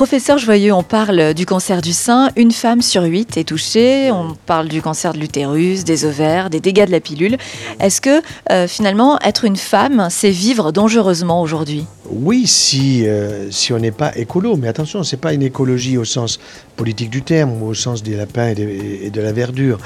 professeur Joyeux, on parle du cancer du sein. Une femme sur huit est touchée. On parle du cancer de l'utérus, des ovaires, des dégâts de la pilule. Est-ce que euh, finalement, être une femme, c'est vivre dangereusement aujourd'hui? Oui, si, euh, si on n'est pas écolo. Mais attention, ce n'est pas une écologie au sens politique du terme au sens des lapins et, de la verdure.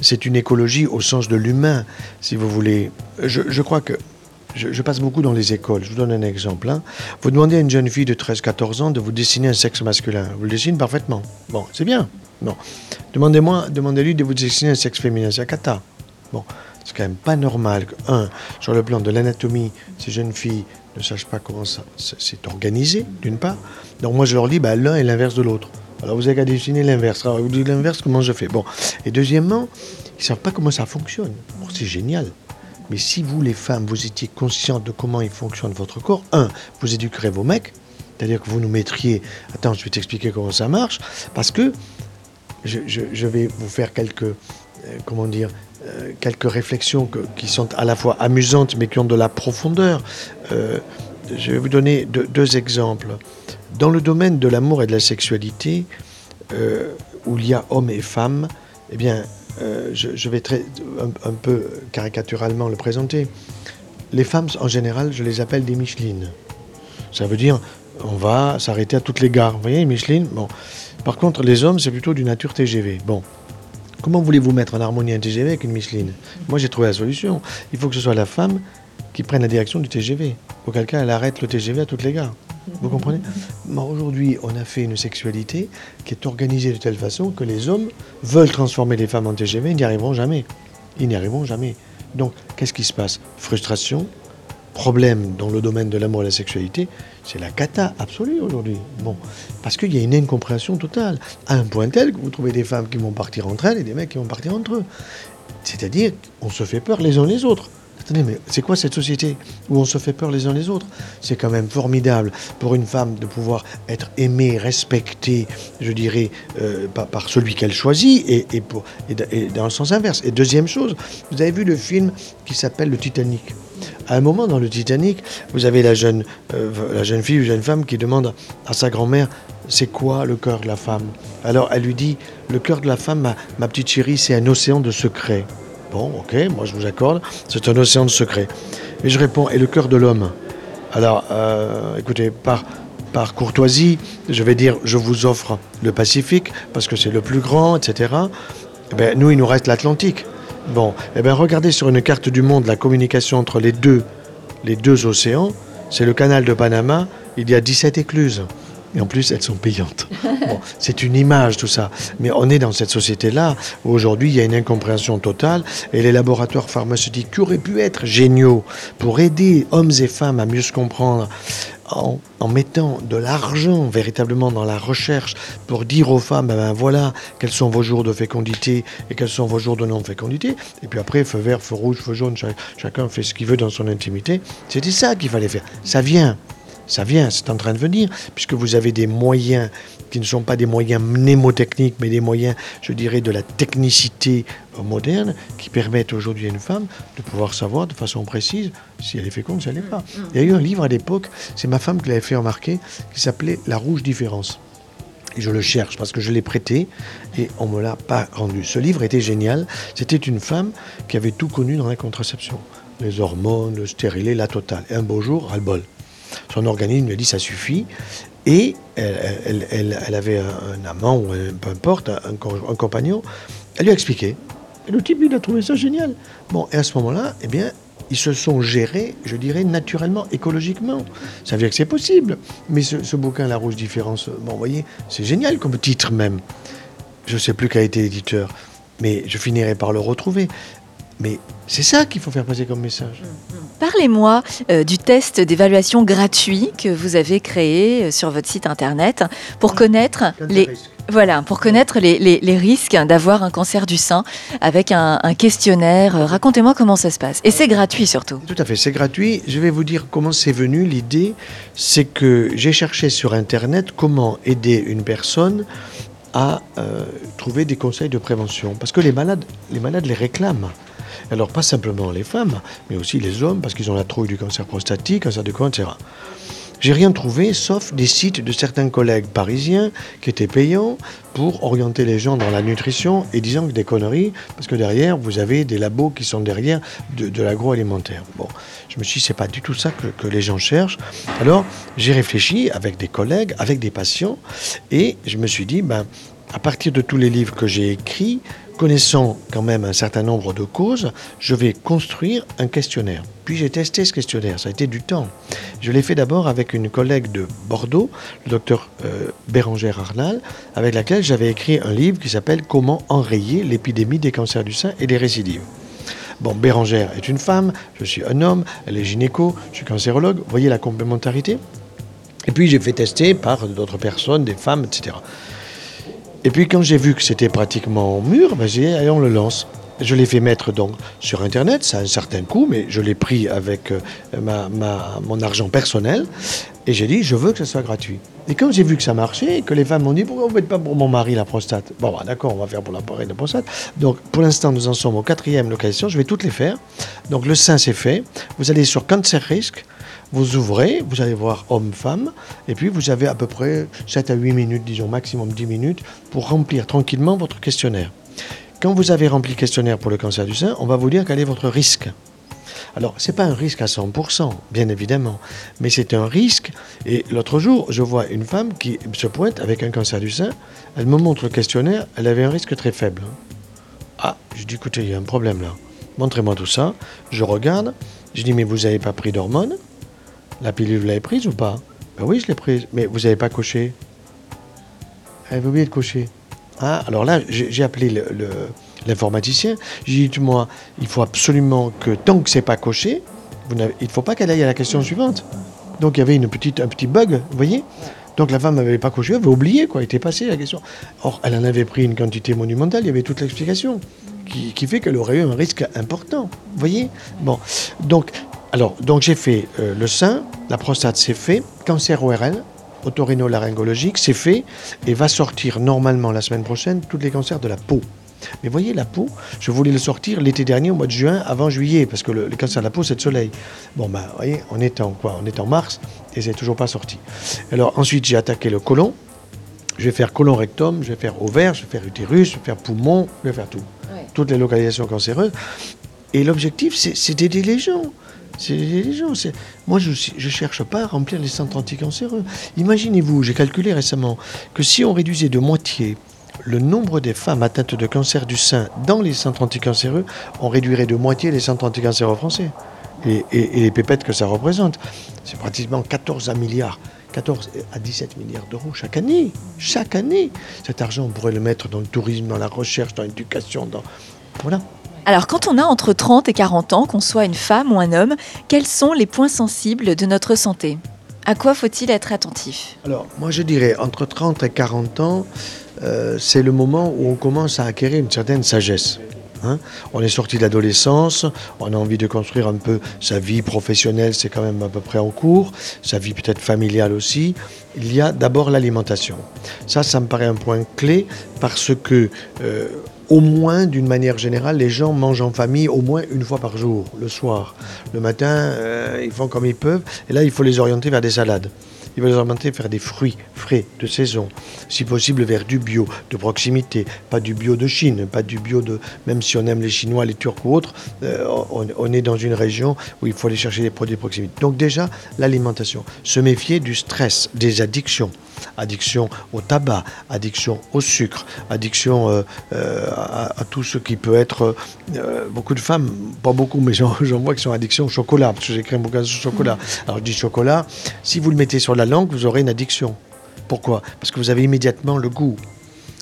C'est une écologie au sens de l'humain, si vous voulez. je crois que je, passe beaucoup dans les écoles. Je vous donne un exemple. Hein. Vous demandez à une jeune fille de 13-14 ans de vous dessiner un sexe masculin. Vous le dessinez parfaitement. Bon, c'est bien. Non. Demandez-moi, demandez-lui de vous dessiner un sexe féminin. C'est cata. Bon, c'est quand même pas normal que, un, sur le plan de l'anatomie, ces jeunes filles ne sachent pas comment ça c'est organisé, d'une part. Donc moi, je leur dis, bah, l'un est l'inverse de l'autre. Alors vous avez qu'à dessiner l'inverse. Alors vous dites l'inverse, comment je fais? Bon. Et deuxièmement, ils ne savent pas comment ça fonctionne. c'est génial. Mais si vous, les femmes, vous étiez conscientes de comment il fonctionne votre corps, un, vous éduquerez vos mecs, c'est-à-dire que vous nous mettriez, attends, je vais t'expliquer comment ça marche, parce que je, vais vous faire quelques, euh, comment dire, euh, quelques réflexions qui sont à la fois amusantes mais qui ont de la profondeur. Euh, je vais vous donner deux, exemples. Dans le domaine de l'amour et de la sexualité, où il y a hommes et femmes, eh bien, euh, je, vais très, un, peu caricaturalement le présenter. Les femmes, en général, je les appelle des Michelines. Ça veut dire, on va s'arrêter à toutes les gares. Vous voyez, Micheline Bon. Par contre, les hommes, c'est plutôt du nature TGV. Bon. Comment voulez-vous mettre en harmonie un TGV avec une Micheline? Moi, j'ai trouvé la solution. Il faut que ce soit la femme qui prenne la direction du TGV. Auquel cas, elle arrête le TGV à toutes les gares. Vous comprenez Aujourd'hui, on a fait une sexualité qui est organisée de telle façon que les hommes veulent transformer les femmes en TGV, ils n'y arriveront jamais. Ils n'y arriveront jamais. Donc, qu'est-ce qui se passe? Frustration, problème dans le domaine de l'amour et de la sexualité, c'est la cata absolue aujourd'hui. Parce qu'il y a une incompréhension totale, à un point tel que vous trouvez des femmes qui vont partir entre elles et des mecs qui vont partir entre eux. C'est-à-dire, on se fait peur les uns les autres. Mais c'est quoi cette société où on se fait peur les uns les autres? C'est quand même formidable pour une femme de pouvoir être aimée, respectée, je dirais, euh, par, celui qu'elle choisit et, dans le sens inverse. Et deuxième chose, vous avez vu le film qui s'appelle Le Titanic. À un moment dans le Titanic, vous avez la jeune, euh, fille ou jeune femme qui demande à sa grand-mère c'est quoi le cœur de la femme? Alors elle lui dit le cœur de la femme, ma petite chérie, c'est un océan de secrets. Bon, ok, moi je vous accorde, c'est un océan de secrets. Et je réponds, et le cœur de l'homme Alors, euh, écoutez, par, par courtoisie, je vais dire, je vous offre le Pacifique, parce que c'est le plus grand, etc. Eh ben, nous, il nous reste l'Atlantique. Bon, eh bien, regardez sur une carte du monde la communication entre les deux, les deux océans. C'est le canal de Panama, il y a 17 écluses. Et en plus, elles sont payantes. c'est une image, tout ça. Mais on est dans cette société-là où aujourd'hui, il y a une incompréhension totale. Et les laboratoires pharmaceutiques qui auraient pu être géniaux pour aider hommes et femmes à mieux se comprendre, en, mettant de l'argent véritablement dans la recherche pour dire aux femmes, ben, ben voilà, quels sont vos jours de fécondité et quels sont vos jours de non-fécondité. Et puis après, feu vert, feu rouge, feu jaune, chacun fait ce qu'il veut dans son intimité. C'était ça qu'il fallait faire. Ça vient ça vient, c'est en train de venir, puisque vous avez des moyens qui ne sont pas des moyens mnémotechniques, mais des moyens, je dirais, de la technicité moderne, qui permettent aujourd'hui à une femme de pouvoir savoir de façon précise si elle est féconde, si elle n'est pas. Mm, mm. Il y a eu un livre à l'époque, c'est ma femme qui l'avait fait remarquer, qui s'appelait La rouge différence. Et je le cherche parce que je l'ai prêté et on ne me l'a pas rendu. Ce livre était génial. C'était une femme qui avait tout connu dans la contraception. Les hormones, le stérilet, la totale. Et un beau jour, ras-le-bol. Son organisme lui a dit ça suffit. Et elle, avait un, amant, ou peu importe, un, compagnon. Elle lui a expliqué. Le type, il a trouvé ça génial. Bon, et à ce moment-là, eh bien, ils se sont gérés, je dirais, naturellement, écologiquement. Ça veut dire que c'est possible. Mais ce, bouquin, La Rouge Différence, bon, vous voyez, c'est génial comme titre même. Je ne sais plus quel a été l'éditeur, mais je finirai par le retrouver. Mais c'est ça qu'il faut faire passer comme message. Parlez-moi euh, du test d'évaluation gratuit que vous avez créé euh, sur votre site internet pour connaître les voilà pour connaître les, risques d'avoir un cancer du sein avec un, questionnaire. Racontez-moi comment ça se passe. Et c'est gratuit surtout. Tout à fait, c'est gratuit. Je vais vous dire comment c'est venu. L'idée, c'est que j'ai cherché sur internet comment aider une personne à euh, trouver des conseils de prévention parce que les malades les malades les réclament. Alors pas simplement les femmes, mais aussi les hommes, parce qu'ils ont la trouille du cancer prostatique, cancer du col, etc. J'ai rien trouvé sauf des sites de certains collègues parisiens qui étaient payants pour orienter les gens dans la nutrition et disant que des conneries, parce que derrière, vous avez des labos qui sont derrière de, l'agroalimentaire. Bon, je me suis dit, c'est pas du tout ça que, que les gens cherchent. Alors, j'ai réfléchi avec des collègues, avec des patients, et je me suis dit, ben, à partir de tous les livres que j'ai écrits, connaissant quand même un certain nombre de causes, je vais construire un questionnaire. Puis j'ai testé ce questionnaire, ça a été du temps. Je l'ai fait d'abord avec une collègue de Bordeaux, le docteur euh, Bérangère Arnal, avec laquelle j'avais écrit un livre qui s'appelle Comment enrayer l'épidémie des cancers du sein et des récidives. Bon, Bérangère est une femme, je suis un homme, elle est gynéco, je suis cancérologue. Vous voyez la complémentarité? Et puis j'ai fait tester par d'autres personnes, des femmes, etc. Et puis quand j'ai vu que c'était pratiquement mûr, ben j'ai dit, allez, on le lance. Je l'ai fait mettre donc sur Internet, ça a un certain coût, mais je l'ai pris avec euh, ma, mon argent personnel. Et j'ai dit, je veux que ce soit gratuit. Et quand j'ai vu que ça marchait, que les femmes m'ont dit, pourquoi vous ne faites pas pour mon mari la prostate? Bon, bah, d'accord, on va faire pour l'appareil de prostate. Donc, pour l'instant, nous en sommes au quatrième localisation. Je vais toutes les faire. Donc, le sein, c'est fait. Vous allez sur Cancer Risk. Vous ouvrez, vous allez voir homme-femme, et puis vous avez à peu près 7 à 8 minutes, disons maximum 10 minutes, pour remplir tranquillement votre questionnaire. Quand vous avez rempli le questionnaire pour le cancer du sein, on va vous dire quel est votre risque. Alors, ce n'est pas un risque à 100%, bien évidemment, mais c'est un risque. Et l'autre jour, je vois une femme qui se pointe avec un cancer du sein, elle me montre le questionnaire, elle avait un risque très faible. Ah, je dis, écoutez, il y a un problème là. Montrez-moi tout ça. Je regarde, je dis, mais vous n'avez pas pris d'hormones? La pilule, vous l'avez prise ou pas? Ben Oui, je l'ai prise. Mais vous n'avez pas coché Vous avez oublié de cocher? Ah, alors là, j'ai appelé l'informaticien. J'ai dit, moi, il faut absolument que, tant que c'est pas coché, il ne faut pas qu'elle aille à la question suivante. Donc il y avait une petite, un petit bug, vous voyez? Donc la femme n'avait pas coché, elle avait oublié, quoi, elle était passée la question. Or, elle en avait pris une quantité monumentale, il y avait toute l'explication, qui, qui, fait qu'elle aurait eu un risque important. Vous voyez? Bon, donc alors, donc j'ai fait euh, le sein, la prostate c'est fait, cancer ORL, otorhinolaryngologique c'est fait, et va sortir normalement la semaine prochaine tous les cancers de la peau. Mais voyez, la peau, je voulais le sortir l'été dernier, au mois de juin, avant juillet, parce que le, cancer de la peau, c'est le soleil. Bon, ben, vous voyez, on est en quoi? On est en mars, et c'est toujours pas sorti. Alors, ensuite, j'ai attaqué le côlon. Je vais faire côlon rectum, je vais faire ovaire, je vais faire utérus, je vais faire poumon, je vais faire tout. Toutes les localisations cancéreuses. Et l'objectif, c'est d'aider les gens. Les gens. Moi, je ne cherche pas à remplir les centres anticancéreux. Imaginez-vous, j'ai calculé récemment que si on réduisait de moitié le nombre des femmes atteintes de cancer du sein dans les centres anticancéreux, on réduirait de moitié les centres anticancéreux français. Et, les pépettes que ça représente, c'est pratiquement 14 milliards. 14 à 17 milliards d'euros chaque année. Chaque année. Cet argent, on pourrait le mettre dans le tourisme, dans la recherche, dans l'éducation, dans... Voilà. Alors quand on a entre 30 et 40 ans, qu'on soit une femme ou un homme, quels sont les points sensibles de notre santé? À quoi faut-il être attentif? Alors moi je dirais entre 30 et 40 ans, euh, c'est le moment où on commence à acquérir une certaine sagesse. Hein. on est sorti de l'adolescence, on a envie de construire un peu sa vie professionnelle, c'est quand même à peu près en cours, sa vie peut-être familiale aussi. Il y a d'abord l'alimentation. Ça, ça me paraît un point clé parce que euh, au moins, d'une manière générale, les gens mangent en famille au moins une fois par jour, le soir. Le matin, euh, ils font comme ils peuvent. Et là, il faut les orienter vers des salades. Il faut les orienter vers des fruits frais, de saison. Si possible, vers du bio, de proximité. Pas du bio de Chine, pas du bio de... Même si on aime les Chinois, les Turcs ou autres, euh, on, est dans une région où il faut aller chercher des produits de proximité. Donc déjà, l'alimentation. Se méfier du stress, des addictions addiction au tabac, addiction au sucre, addiction euh, euh, à, tout ce qui peut être... Euh, beaucoup de femmes, pas beaucoup, mais j'en vois qui sont addiction au chocolat, parce que j'écris un bouquin sur le chocolat. Mm. Alors je dis chocolat, si vous le mettez sur la langue, vous aurez une addiction. Pourquoi? Parce que vous avez immédiatement le goût.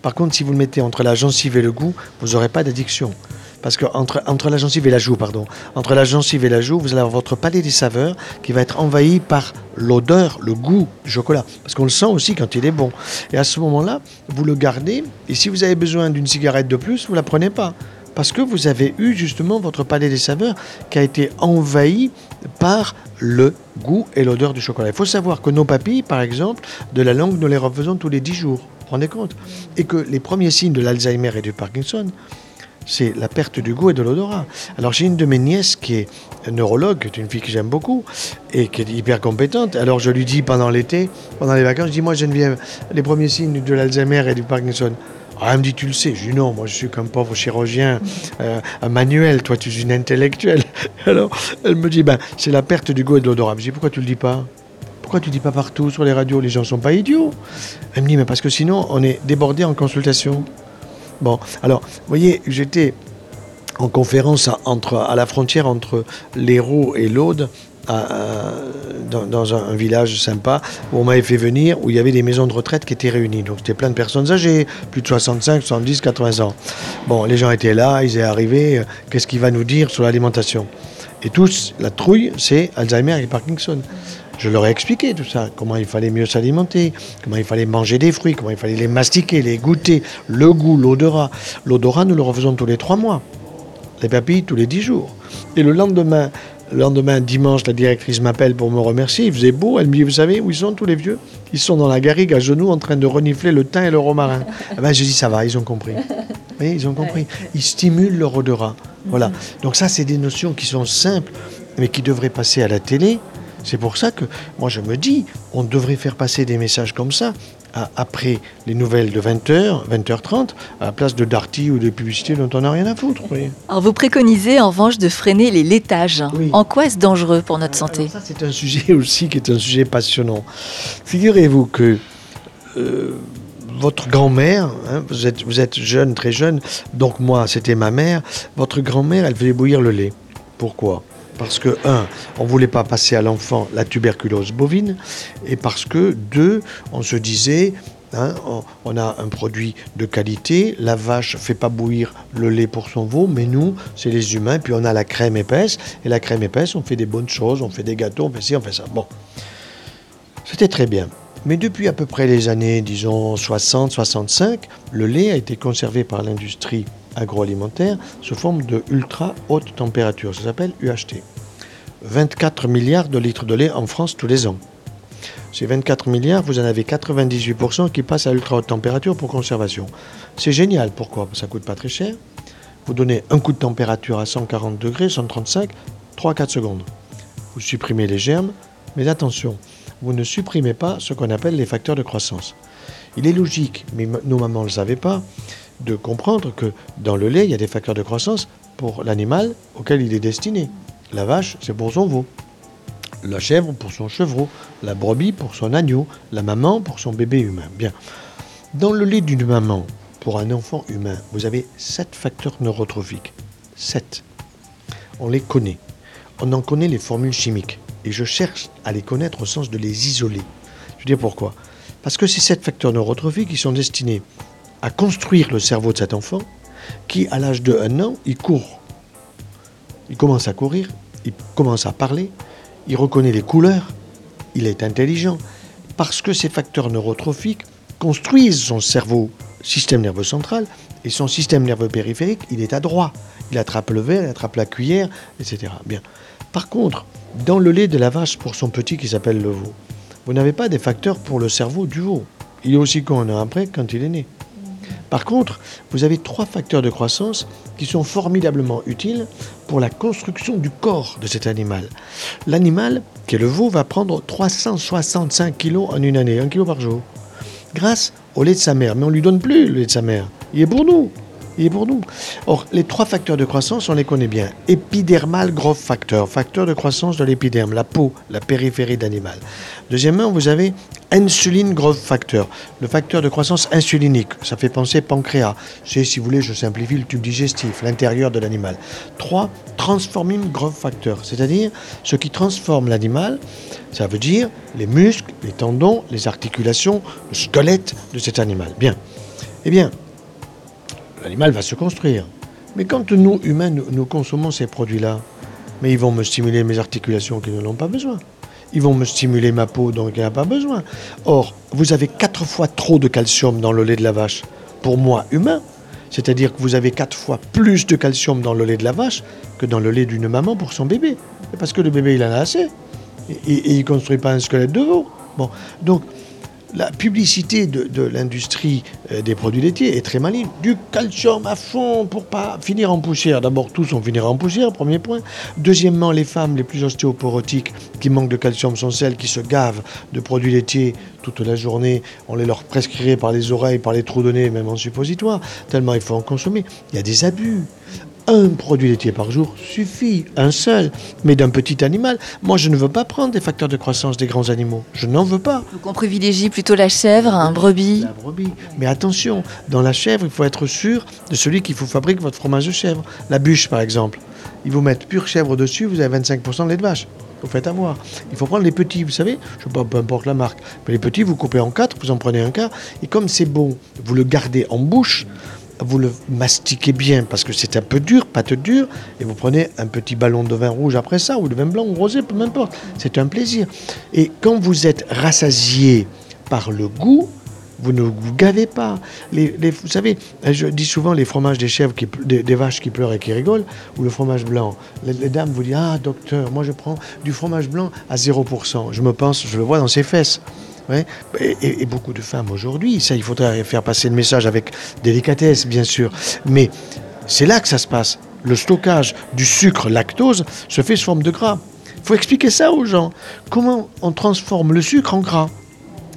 Par contre, si vous le mettez entre la gencive et le goût, vous n'aurez pas d'addiction. Parce que entre, la gencive et la joue, pardon, entre la gencive et la joue, vous allez avoir votre palais des saveurs qui va être envahi par l'odeur, le goût du chocolat. Parce qu'on le sent aussi quand il est bon. Et à ce moment-là, vous le gardez. Et si vous avez besoin d'une cigarette de plus, vous ne la prenez pas. Parce que vous avez eu justement votre palais des saveurs qui a été envahi par le goût et l'odeur du chocolat. Il faut savoir que nos papilles, par exemple, de la langue, nous les refaisons tous les 10 jours. Vous vous rendez compte? Et que les premiers signes de l'Alzheimer et du Parkinson, c'est la perte du goût et de l'odorat. Alors j'ai une de mes nièces qui est neurologue, est une fille que j'aime beaucoup et qui est hyper compétente. Alors je lui dis pendant l'été, pendant les vacances, je dis moi Geneviève, les premiers signes de l'Alzheimer et du Parkinson. Ah, elle me dit, tu le sais. Je dis, non, moi je suis comme pauvre chirurgien, euh, un manuel, toi tu es une intellectuelle. Alors elle me dit, ben, c'est la perte du goût et de l'odorat. Je dis, pourquoi tu le dis pas? Pourquoi tu dis pas partout sur les radios? Les gens sont pas idiots. Elle me dit, mais parce que sinon, on est débordé en consultation. Bon, alors, vous voyez, j'étais en conférence à, entre, à la frontière entre l'Hérault et l'Aude, dans, un, village sympa où on m'avait fait venir, où il y avait des maisons de retraite qui étaient réunies. Donc c'était plein de personnes âgées, plus de 65, 70, 80 ans. Bon, les gens étaient là, ils étaient arrivés, euh, qu'est-ce qu'il va nous dire sur l'alimentation? Et tous, la trouille, c'est Alzheimer et Parkinson. Je leur ai expliqué tout ça, comment il fallait mieux s'alimenter, comment il fallait manger des fruits, comment il fallait les mastiquer, les goûter, le goût, l'odorat. L'odorat, nous le refaisons tous les trois mois. Les papilles, tous les dix jours. Et le lendemain, le lendemain, dimanche, la directrice m'appelle pour me remercier. Il faisait beau. Elle me dit, vous savez où ils sont tous les vieux? Ils sont dans la garrigue à genoux en train de renifler le thym et le romarin. ah ben, je dis, ça va, ils ont compris. Oui, ils ont compris. Ils stimulent leur odorat. Voilà. Donc ça, c'est des notions qui sont simples, mais qui devraient passer à la télé. C'est pour ça que moi je me dis, on devrait faire passer des messages comme ça après les nouvelles de 20h, 20h30, à la place de Darty ou des publicités dont on n'a rien à foutre. Alors vous préconisez en revanche de freiner les laitages. En quoi est-ce dangereux pour notre santé Ça c'est un sujet aussi qui est un sujet passionnant. Figurez-vous que euh, votre grand-mère, hein, vous, êtes, vous êtes jeune, très jeune, donc moi c'était ma mère, votre grand-mère elle faisait bouillir le lait. Pourquoi? Parce que, un, on ne voulait pas passer à l'enfant la tuberculose bovine, et parce que, deux, on se disait, hein, on, a un produit de qualité, la vache fait pas bouillir le lait pour son veau, mais nous, c'est les humains, puis on a la crème épaisse, et la crème épaisse, on fait des bonnes choses, on fait des gâteaux, on fait ci, on fait ça. Bon, c'était très bien. Mais depuis à peu près les années, disons, 60-65, le lait a été conservé par l'industrie agroalimentaire sous forme de ultra haute température. Ça s'appelle UHT. 24 milliards de litres de lait en France tous les ans. Ces 24 milliards, vous en avez 98% qui passent à ultra haute température pour conservation. C'est génial. Pourquoi? Ça coûte pas très cher. Vous donnez un coup de température à 140 degrés, 135, 3-4 secondes. Vous supprimez les germes, mais attention, vous ne supprimez pas ce qu'on appelle les facteurs de croissance. Il est logique, mais nos mamans ne le savaient pas, de comprendre que dans le lait, il y a des facteurs de croissance pour l'animal auquel il est destiné. La vache, c'est pour son veau. La chèvre pour son chevreau. La brebis pour son agneau. La maman pour son bébé humain. Bien. Dans le lait d'une maman, pour un enfant humain, vous avez sept facteurs neurotrophiques. Sept. On les connaît. On en connaît les formules chimiques. Et je cherche à les connaître au sens de les isoler. Je veux dire pourquoi? Parce que ces sept facteurs neurotrophiques, ils sont destinés à construire le cerveau de cet enfant qui, à l'âge de 1 an, il court. Il commence à courir, il commence à parler, il reconnaît les couleurs, il est intelligent, parce que ces facteurs neurotrophiques construisent son cerveau, système nerveux central, et son système nerveux périphérique, il est adroit. Il attrape le verre, il attrape la cuillère, etc. Bien. Par contre, dans le lait de la vache pour son petit qui s'appelle le veau, vous n'avez pas des facteurs pour le cerveau du veau. Il est aussi con un an après quand il est né. Par contre, vous avez trois facteurs de croissance qui sont formidablement utiles pour la construction du corps de cet animal. L'animal, qui est le veau, va prendre 365 kilos en une année, un kilo par jour, grâce au lait de sa mère. Mais on ne lui donne plus le lait de sa mère. Il est pour nous il est pour nous. Or, les trois facteurs de croissance, on les connaît bien. Épidermal growth factor, facteur de croissance de l'épiderme, la peau, la périphérie d'animal. Deuxièmement, vous avez insuline growth factor, le facteur de croissance insulinique. Ça fait penser pancréas. C'est, si vous voulez, je simplifie le tube digestif, l'intérieur de l'animal. Trois, transforming growth factor, c'est-à-dire ce qui transforme l'animal. Ça veut dire les muscles, les tendons, les articulations, le squelette de cet animal. Bien. Eh bien, l'animal va se construire. Mais quand nous, humains, nous, consommons ces produits-là, mais ils vont me stimuler mes articulations qui ne l'ont pas besoin. Ils vont me stimuler ma peau dont il n'y a pas besoin. Or, vous avez quatre fois trop de calcium dans le lait de la vache pour moi, humain. C'est-à-dire que vous avez quatre fois plus de calcium dans le lait de la vache que dans le lait d'une maman pour son bébé. Parce que le bébé, il en a assez. Et, il ne construit pas un squelette de veau. Bon, donc, la publicité de, l'industrie euh, des produits laitiers est très maligne. Du calcium à fond pour pas finir en poussière. D'abord, tous on finira en poussière, premier point. Deuxièmement, les femmes les plus ostéoporotiques qui manquent de calcium sont celles qui se gavent de produits laitiers toute la journée. On les leur prescrirait par les oreilles, par les trous de nez, même en suppositoire, tellement il faut en consommer. Il y a des abus un produit laitier par jour suffit, un seul, mais d'un petit animal. Moi, je ne veux pas prendre des facteurs de croissance des grands animaux. Je n'en veux pas. Donc on privilégie plutôt la chèvre, un brebis. La brebis. Mais attention, dans la chèvre, il faut être sûr de celui qui vous fabrique votre fromage de chèvre. La bûche, par exemple. Ils vous mettent pure chèvre dessus, vous avez 25% de lait de vache. Vous faites avoir. Il faut prendre les petits, vous savez, je sais pas, peu importe la marque. Mais les petits, vous coupez en quatre, vous en prenez un quart. Et comme c'est bon, vous le gardez en bouche vous le mastiquez bien parce que c'est un peu dur, pâte dure, et vous prenez un petit ballon de vin rouge après ça, ou de vin blanc ou rosé, peu importe. C'est un plaisir. Et quand vous êtes rassasié par le goût, vous ne vous gavez pas. Les, vous savez, je dis souvent les fromages des chèvres, des, vaches qui pleurent et qui rigolent, ou le fromage blanc. Les, les, dames vous disent Ah, docteur, moi je prends du fromage blanc à 0%. Je me pense, je le vois dans ses fesses. Et, beaucoup de femmes aujourd'hui, ça, il faudrait faire passer le message avec délicatesse, bien sûr. Mais c'est là que ça se passe. Le stockage du sucre lactose se fait sous forme de gras. Il faut expliquer ça aux gens. Comment on transforme le sucre en gras?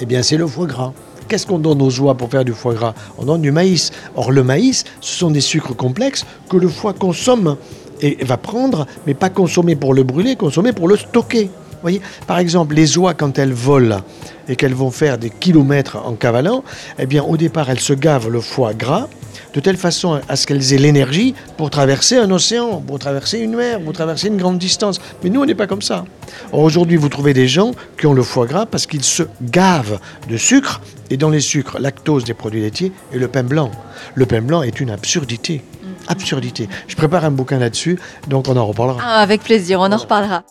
Eh bien, c'est le foie gras. Qu'est-ce qu'on donne aux oies pour faire du foie gras? On donne du maïs. Or, le maïs, ce sont des sucres complexes que le foie consomme et va prendre, mais pas consommer pour le brûler, consommer pour le stocker. Voyez Par exemple, les oies, quand elles volent et qu'elles vont faire des kilomètres en cavalant, eh bien, au départ, elles se gavent le foie gras de telle façon à ce qu'elles aient l'énergie pour traverser un océan, pour traverser une mer, pour traverser une grande distance. Mais nous, on n'est pas comme ça. Aujourd'hui, vous trouvez des gens qui ont le foie gras parce qu'ils se gavent de sucre, et dans les sucres, lactose des produits laitiers et le pain blanc. Le pain blanc est une absurdité. Absurdité. Je prépare un bouquin là-dessus, donc on en reparlera. Ah, avec plaisir, on en reparlera.